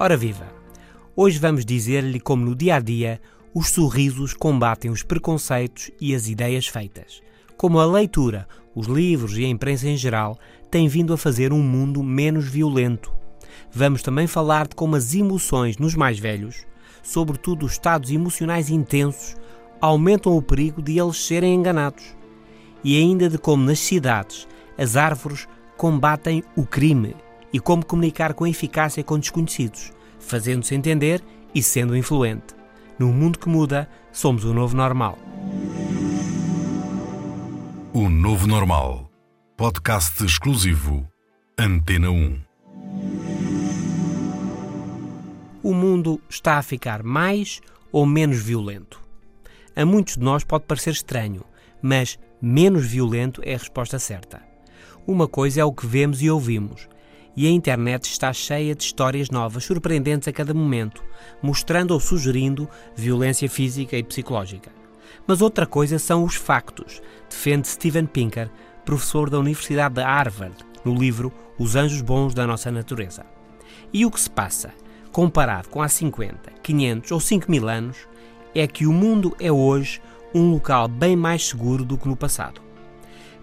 Ora viva! Hoje vamos dizer-lhe como no dia a dia os sorrisos combatem os preconceitos e as ideias feitas. Como a leitura, os livros e a imprensa em geral têm vindo a fazer um mundo menos violento. Vamos também falar de como as emoções nos mais velhos, sobretudo os estados emocionais intensos, aumentam o perigo de eles serem enganados. E ainda de como nas cidades as árvores combatem o crime e como comunicar com eficácia com desconhecidos, fazendo-se entender e sendo influente. No mundo que muda, somos o novo normal. O Novo Normal. Podcast exclusivo. Antena 1. O mundo está a ficar mais ou menos violento? A muitos de nós pode parecer estranho, mas menos violento é a resposta certa. Uma coisa é o que vemos e ouvimos, e a internet está cheia de histórias novas, surpreendentes a cada momento, mostrando ou sugerindo violência física e psicológica. Mas outra coisa são os factos, defende Steven Pinker, professor da Universidade de Harvard, no livro Os Anjos Bons da Nossa Natureza. E o que se passa, comparado com há 50, 500 ou 5 mil anos, é que o mundo é hoje um local bem mais seguro do que no passado.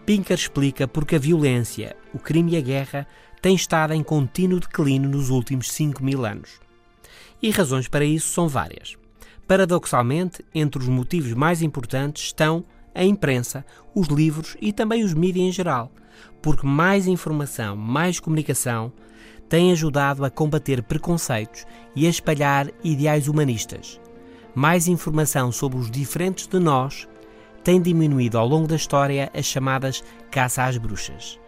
Pinker explica porque a violência, o crime e a guerra tem estado em contínuo declínio nos últimos 5 mil anos. E razões para isso são várias. Paradoxalmente, entre os motivos mais importantes estão a imprensa, os livros e também os mídias em geral, porque mais informação, mais comunicação têm ajudado a combater preconceitos e a espalhar ideais humanistas. Mais informação sobre os diferentes de nós tem diminuído ao longo da história as chamadas caça às bruxas.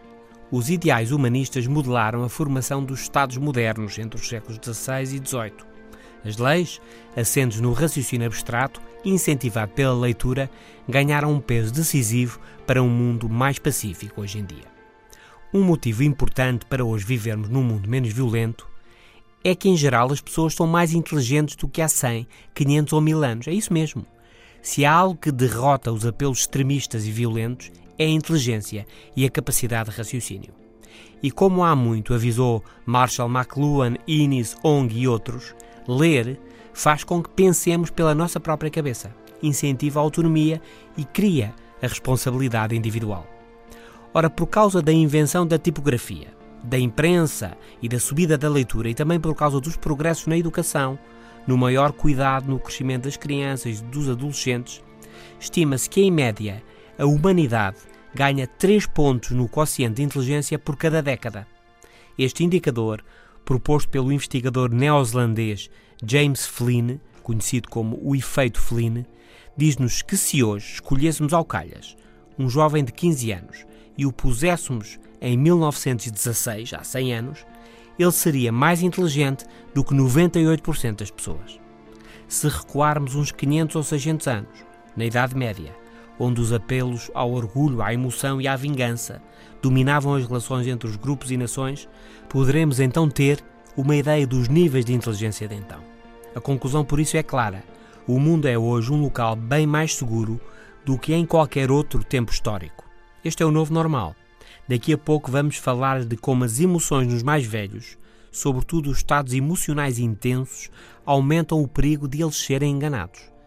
Os ideais humanistas modelaram a formação dos Estados modernos entre os séculos XVI e XVIII. As leis, assentes no raciocínio abstrato, incentivado pela leitura, ganharam um peso decisivo para um mundo mais pacífico hoje em dia. Um motivo importante para hoje vivermos num mundo menos violento é que, em geral, as pessoas são mais inteligentes do que há 100, 500 ou 1000 anos. É isso mesmo. Se há algo que derrota os apelos extremistas e violentos, é a inteligência e a capacidade de raciocínio. E como há muito avisou Marshall McLuhan, Innes, Ong e outros, ler faz com que pensemos pela nossa própria cabeça, incentiva a autonomia e cria a responsabilidade individual. Ora, por causa da invenção da tipografia, da imprensa e da subida da leitura, e também por causa dos progressos na educação, no maior cuidado no crescimento das crianças e dos adolescentes, estima-se que, em média, a humanidade ganha 3 pontos no quociente de inteligência por cada década. Este indicador, proposto pelo investigador neozelandês James Flynn, conhecido como o efeito Flynn, diz-nos que se hoje escolhêssemos ao calhas um jovem de 15 anos e o puséssemos em 1916, há 100 anos, ele seria mais inteligente do que 98% das pessoas. Se recuarmos uns 500 ou 600 anos, na Idade Média, onde os apelos ao orgulho, à emoção e à vingança dominavam as relações entre os grupos e nações, poderemos então ter uma ideia dos níveis de inteligência de então. A conclusão por isso é clara: o mundo é hoje um local bem mais seguro do que em qualquer outro tempo histórico. Este é o novo normal. Daqui a pouco vamos falar de como as emoções nos mais velhos, sobretudo os estados emocionais intensos, aumentam o perigo de eles serem enganados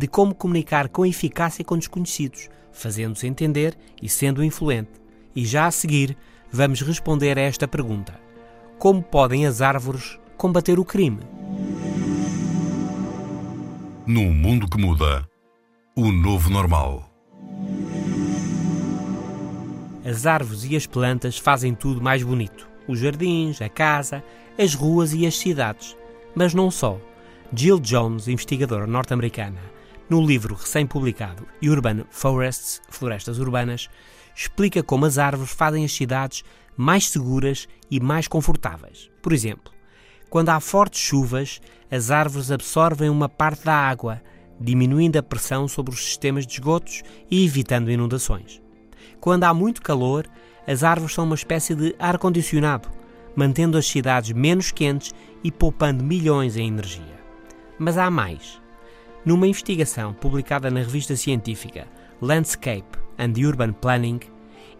de como comunicar com eficácia com desconhecidos, fazendo-se entender e sendo influente. E já a seguir, vamos responder a esta pergunta: Como podem as árvores combater o crime? Num mundo que muda, o novo normal. As árvores e as plantas fazem tudo mais bonito: os jardins, a casa, as ruas e as cidades. Mas não só. Jill Jones, investigadora norte-americana, no livro recém-publicado Urban Forests, Florestas Urbanas, explica como as árvores fazem as cidades mais seguras e mais confortáveis. Por exemplo, quando há fortes chuvas, as árvores absorvem uma parte da água, diminuindo a pressão sobre os sistemas de esgotos e evitando inundações. Quando há muito calor, as árvores são uma espécie de ar-condicionado, mantendo as cidades menos quentes e poupando milhões em energia. Mas há mais. Numa investigação publicada na revista científica Landscape and Urban Planning,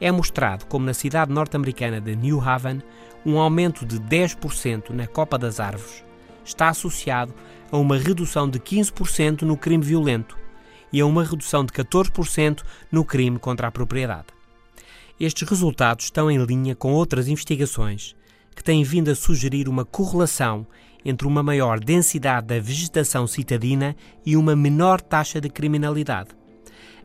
é mostrado como na cidade norte-americana de New Haven, um aumento de 10% na copa das árvores está associado a uma redução de 15% no crime violento e a uma redução de 14% no crime contra a propriedade. Estes resultados estão em linha com outras investigações que têm vindo a sugerir uma correlação entre uma maior densidade da vegetação citadina e uma menor taxa de criminalidade.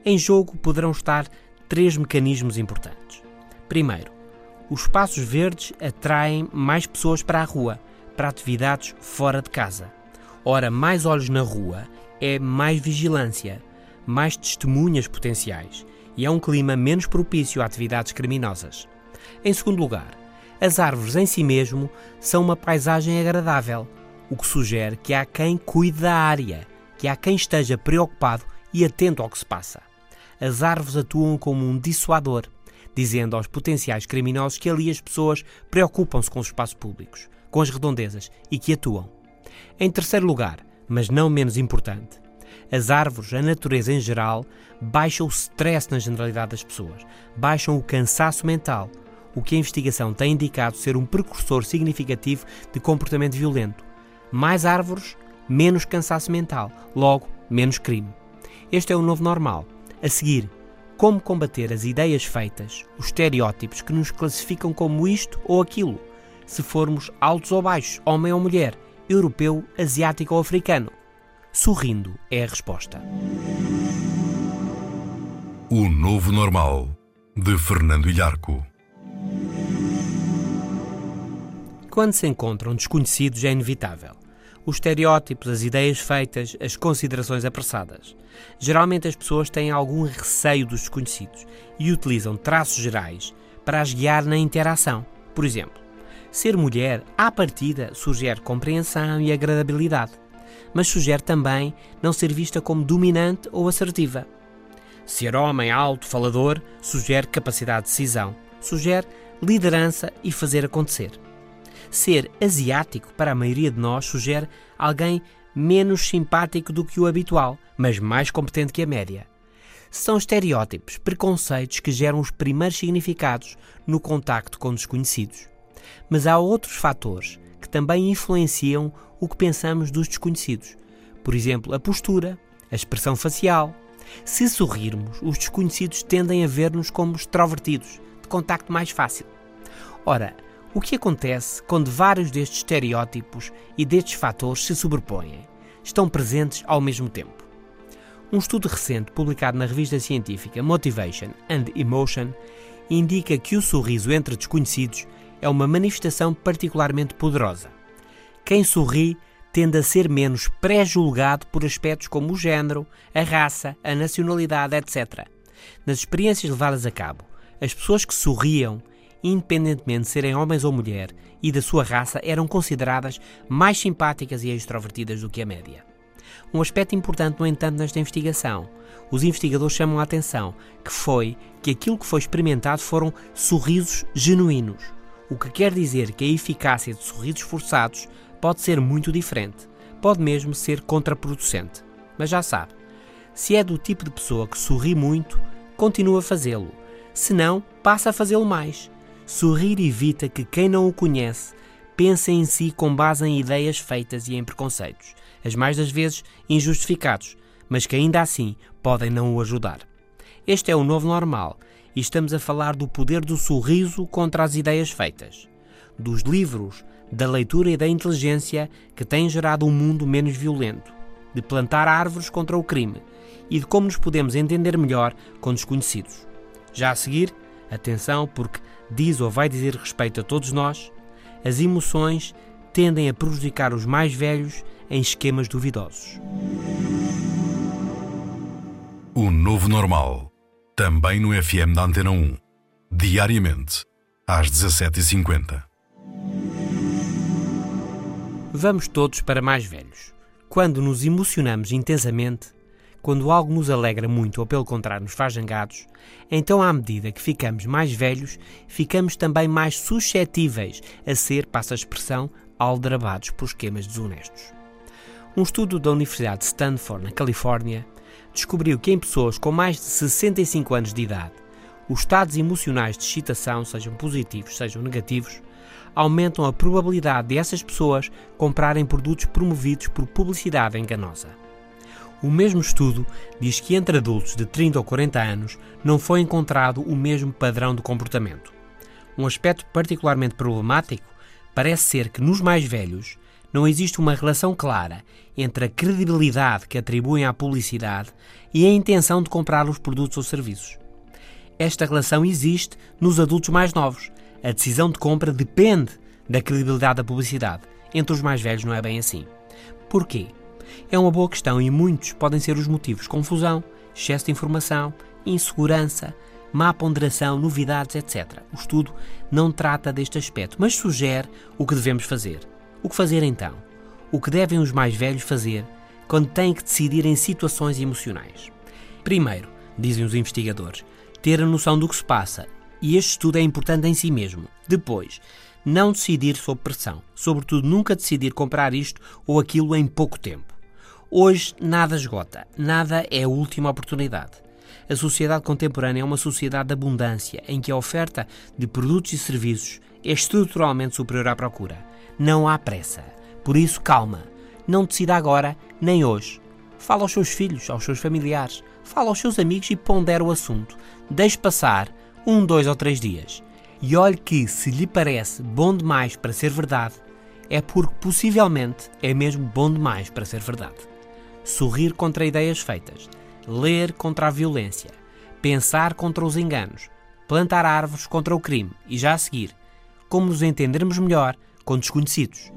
Em jogo poderão estar três mecanismos importantes. Primeiro, os espaços verdes atraem mais pessoas para a rua, para atividades fora de casa. Ora, mais olhos na rua é mais vigilância, mais testemunhas potenciais e é um clima menos propício a atividades criminosas. Em segundo lugar, as árvores em si mesmo são uma paisagem agradável, o que sugere que há quem cuide da área, que há quem esteja preocupado e atento ao que se passa. As árvores atuam como um dissuador, dizendo aos potenciais criminosos que ali as pessoas preocupam-se com os espaços públicos, com as redondezas e que atuam. Em terceiro lugar, mas não menos importante, as árvores, a natureza em geral, baixam o stress na generalidade das pessoas, baixam o cansaço mental, o que a investigação tem indicado ser um precursor significativo de comportamento violento. Mais árvores, menos cansaço mental, logo, menos crime. Este é o novo normal. A seguir, como combater as ideias feitas, os estereótipos que nos classificam como isto ou aquilo se formos altos ou baixos, homem ou mulher, europeu, asiático ou africano? Sorrindo é a resposta. O Novo Normal, de Fernando Ilharco. Quando se encontram desconhecidos é inevitável. Os estereótipos, as ideias feitas, as considerações apressadas. Geralmente as pessoas têm algum receio dos desconhecidos e utilizam traços gerais para as guiar na interação. Por exemplo, Ser mulher, à partida, sugere compreensão e agradabilidade, mas sugere também não ser vista como dominante ou assertiva. Ser homem alto, falador, sugere capacidade de decisão, sugere liderança e fazer acontecer. Ser asiático, para a maioria de nós, sugere alguém menos simpático do que o habitual, mas mais competente que a média. São estereótipos, preconceitos que geram os primeiros significados no contacto com desconhecidos. Mas há outros fatores que também influenciam o que pensamos dos desconhecidos. Por exemplo, a postura, a expressão facial. Se sorrirmos, os desconhecidos tendem a ver-nos como extrovertidos, de contacto mais fácil. Ora, o que acontece quando vários destes estereótipos e destes fatores se sobrepõem? Estão presentes ao mesmo tempo. Um estudo recente publicado na revista científica Motivation and Emotion indica que o sorriso entre desconhecidos é uma manifestação particularmente poderosa. Quem sorri tende a ser menos pré-julgado por aspectos como o género, a raça, a nacionalidade, etc. Nas experiências levadas a cabo, as pessoas que sorriam, independentemente de serem homens ou mulher, e da sua raça, eram consideradas mais simpáticas e extrovertidas do que a média. Um aspecto importante, no entanto, nesta investigação, os investigadores chamam a atenção, que foi que aquilo que foi experimentado foram sorrisos genuínos, o que quer dizer que a eficácia de sorrisos forçados pode ser muito diferente, pode mesmo ser contraproducente. Mas já sabe, se é do tipo de pessoa que sorri muito, continua a fazê-lo. Se não, passa a fazê-lo mais. Sorrir evita que quem não o conhece pense em si com base em ideias feitas e em preconceitos, as mais das vezes injustificados, mas que ainda assim podem não o ajudar. Este é o novo normal e estamos a falar do poder do sorriso contra as ideias feitas, dos livros, da leitura e da inteligência que têm gerado um mundo menos violento, de plantar árvores contra o crime e de como nos podemos entender melhor com desconhecidos. Já a seguir, atenção, porque diz ou vai dizer respeito a todos nós, as emoções tendem a prejudicar os mais velhos em esquemas duvidosos. O novo normal também no FM da Antena 1. Diariamente, às 17h50. Vamos todos para mais velhos. Quando nos emocionamos intensamente, quando algo nos alegra muito ou pelo contrário nos faz zangados, então à medida que ficamos mais velhos, ficamos também mais suscetíveis a ser, passa a expressão, aldrabados por esquemas desonestos. Um estudo da Universidade de Stanford, na Califórnia, descobriu que em pessoas com mais de 65 anos de idade, os estados emocionais de excitação, sejam positivos, sejam negativos, aumentam a probabilidade de essas pessoas comprarem produtos promovidos por publicidade enganosa. O mesmo estudo diz que entre adultos de 30 ou 40 anos não foi encontrado o mesmo padrão de comportamento. Um aspecto particularmente problemático parece ser que nos mais velhos não existe uma relação clara entre a credibilidade que atribuem à publicidade e a intenção de comprar os produtos ou serviços. Esta relação existe nos adultos mais novos, a decisão de compra depende da credibilidade da publicidade. Entre os mais velhos não é bem assim. Porquê? É uma boa questão e muitos podem ser os motivos: confusão, excesso de informação, insegurança, má ponderação, novidades, etc. O estudo não trata deste aspecto, mas sugere o que devemos fazer. O que fazer então? O que devem os mais velhos fazer quando têm que decidir em situações emocionais? Primeiro, dizem os investigadores, ter a noção do que se passa e este estudo é importante em si mesmo. Depois, não decidir sob pressão, sobretudo nunca decidir comprar isto ou aquilo em pouco tempo. Hoje nada esgota, nada é a última oportunidade. A sociedade contemporânea é uma sociedade de abundância, em que a oferta de produtos e serviços é estruturalmente superior à procura. Não há pressa. Por isso, calma. Não decida agora, nem hoje. Fala aos seus filhos, aos seus familiares, fala aos seus amigos e pondera o assunto. Deixe passar um, dois ou três dias. E olhe que, se lhe parece bom demais para ser verdade, é porque possivelmente é mesmo bom demais para ser verdade. Sorrir contra ideias feitas, ler contra a violência, pensar contra os enganos, plantar árvores contra o crime e já a seguir, como nos entendermos melhor com desconhecidos.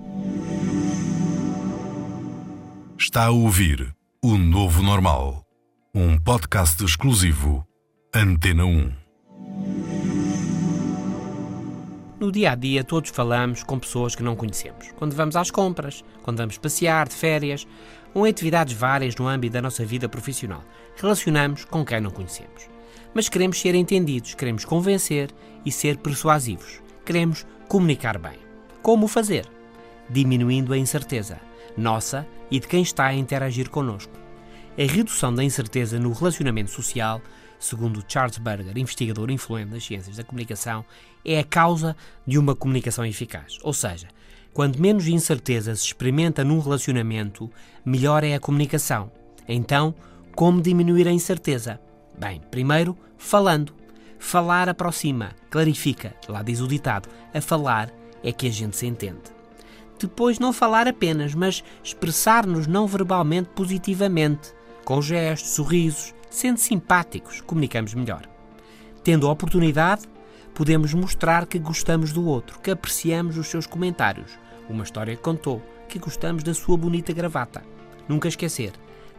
Está a ouvir O Novo Normal, um podcast exclusivo Antena 1. No dia a dia, todos falamos com pessoas que não conhecemos. Quando vamos às compras, quando vamos passear, de férias, ou em atividades várias no âmbito da nossa vida profissional, relacionamos com quem não conhecemos. Mas queremos ser entendidos, queremos convencer e ser persuasivos. Queremos comunicar bem. Como fazer? Diminuindo a incerteza, nossa e de quem está a interagir connosco. A redução da incerteza no relacionamento social segundo Charles Berger, investigador influente nas ciências da comunicação, é a causa de uma comunicação eficaz. Ou seja, quando menos incerteza se experimenta num relacionamento, melhor é a comunicação. Então, como diminuir a incerteza? Bem, primeiro, falando. Falar aproxima, clarifica. Lá diz o ditado: a falar é que a gente se entende. Depois, não falar apenas, mas expressar-nos não verbalmente positivamente, com gestos, sorrisos, Sendo simpáticos, comunicamos melhor. Tendo a oportunidade, podemos mostrar que gostamos do outro, que apreciamos os seus comentários, uma história que contou, que gostamos da sua bonita gravata. Nunca esquecer,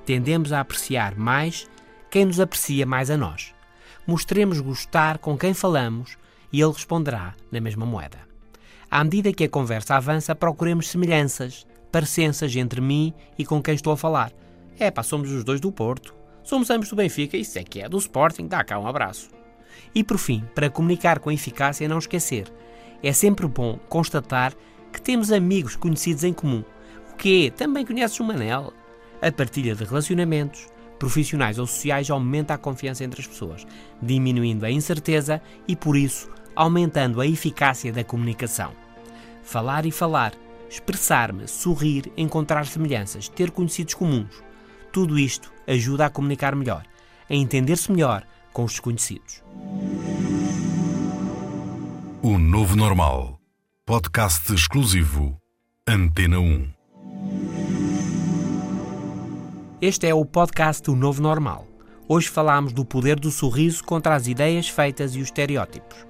tendemos a apreciar mais quem nos aprecia mais a nós. Mostremos gostar com quem falamos e ele responderá na mesma moeda. À medida que a conversa avança, procuremos semelhanças, parecenças entre mim e com quem estou a falar. É pá, somos os dois do Porto. Somos ambos do Benfica, isso é que é do Sporting, dá cá um abraço. E por fim, para comunicar com eficácia, não esquecer. É sempre bom constatar que temos amigos conhecidos em comum. O quê? Também conheces o Manel? A partilha de relacionamentos, profissionais ou sociais, aumenta a confiança entre as pessoas, diminuindo a incerteza e, por isso, aumentando a eficácia da comunicação. Falar e falar, expressar-me, sorrir, encontrar semelhanças, ter conhecidos comuns tudo isto ajuda a comunicar melhor, a entender-se melhor com os desconhecidos. O Novo Normal. Podcast exclusivo. Antena 1. Este é o podcast O Novo Normal. Hoje falamos do poder do sorriso contra as ideias feitas e os estereótipos.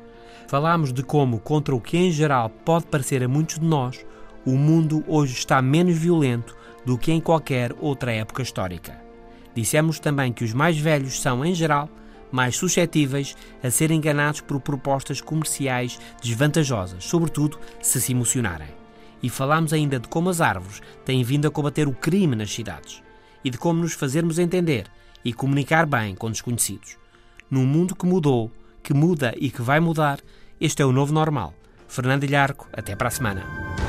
Falamos de como, contra o que em geral pode parecer a muitos de nós, o mundo hoje está menos violento do que em qualquer outra época histórica. Dissemos também que os mais velhos são, em geral, mais suscetíveis a ser enganados por propostas comerciais desvantajosas, sobretudo se se emocionarem. E falámos ainda de como as árvores têm vindo a combater o crime nas cidades e de como nos fazermos entender e comunicar bem com desconhecidos. Num mundo que mudou, que muda e que vai mudar, este é o novo normal. Fernando Ilharco, até para a semana.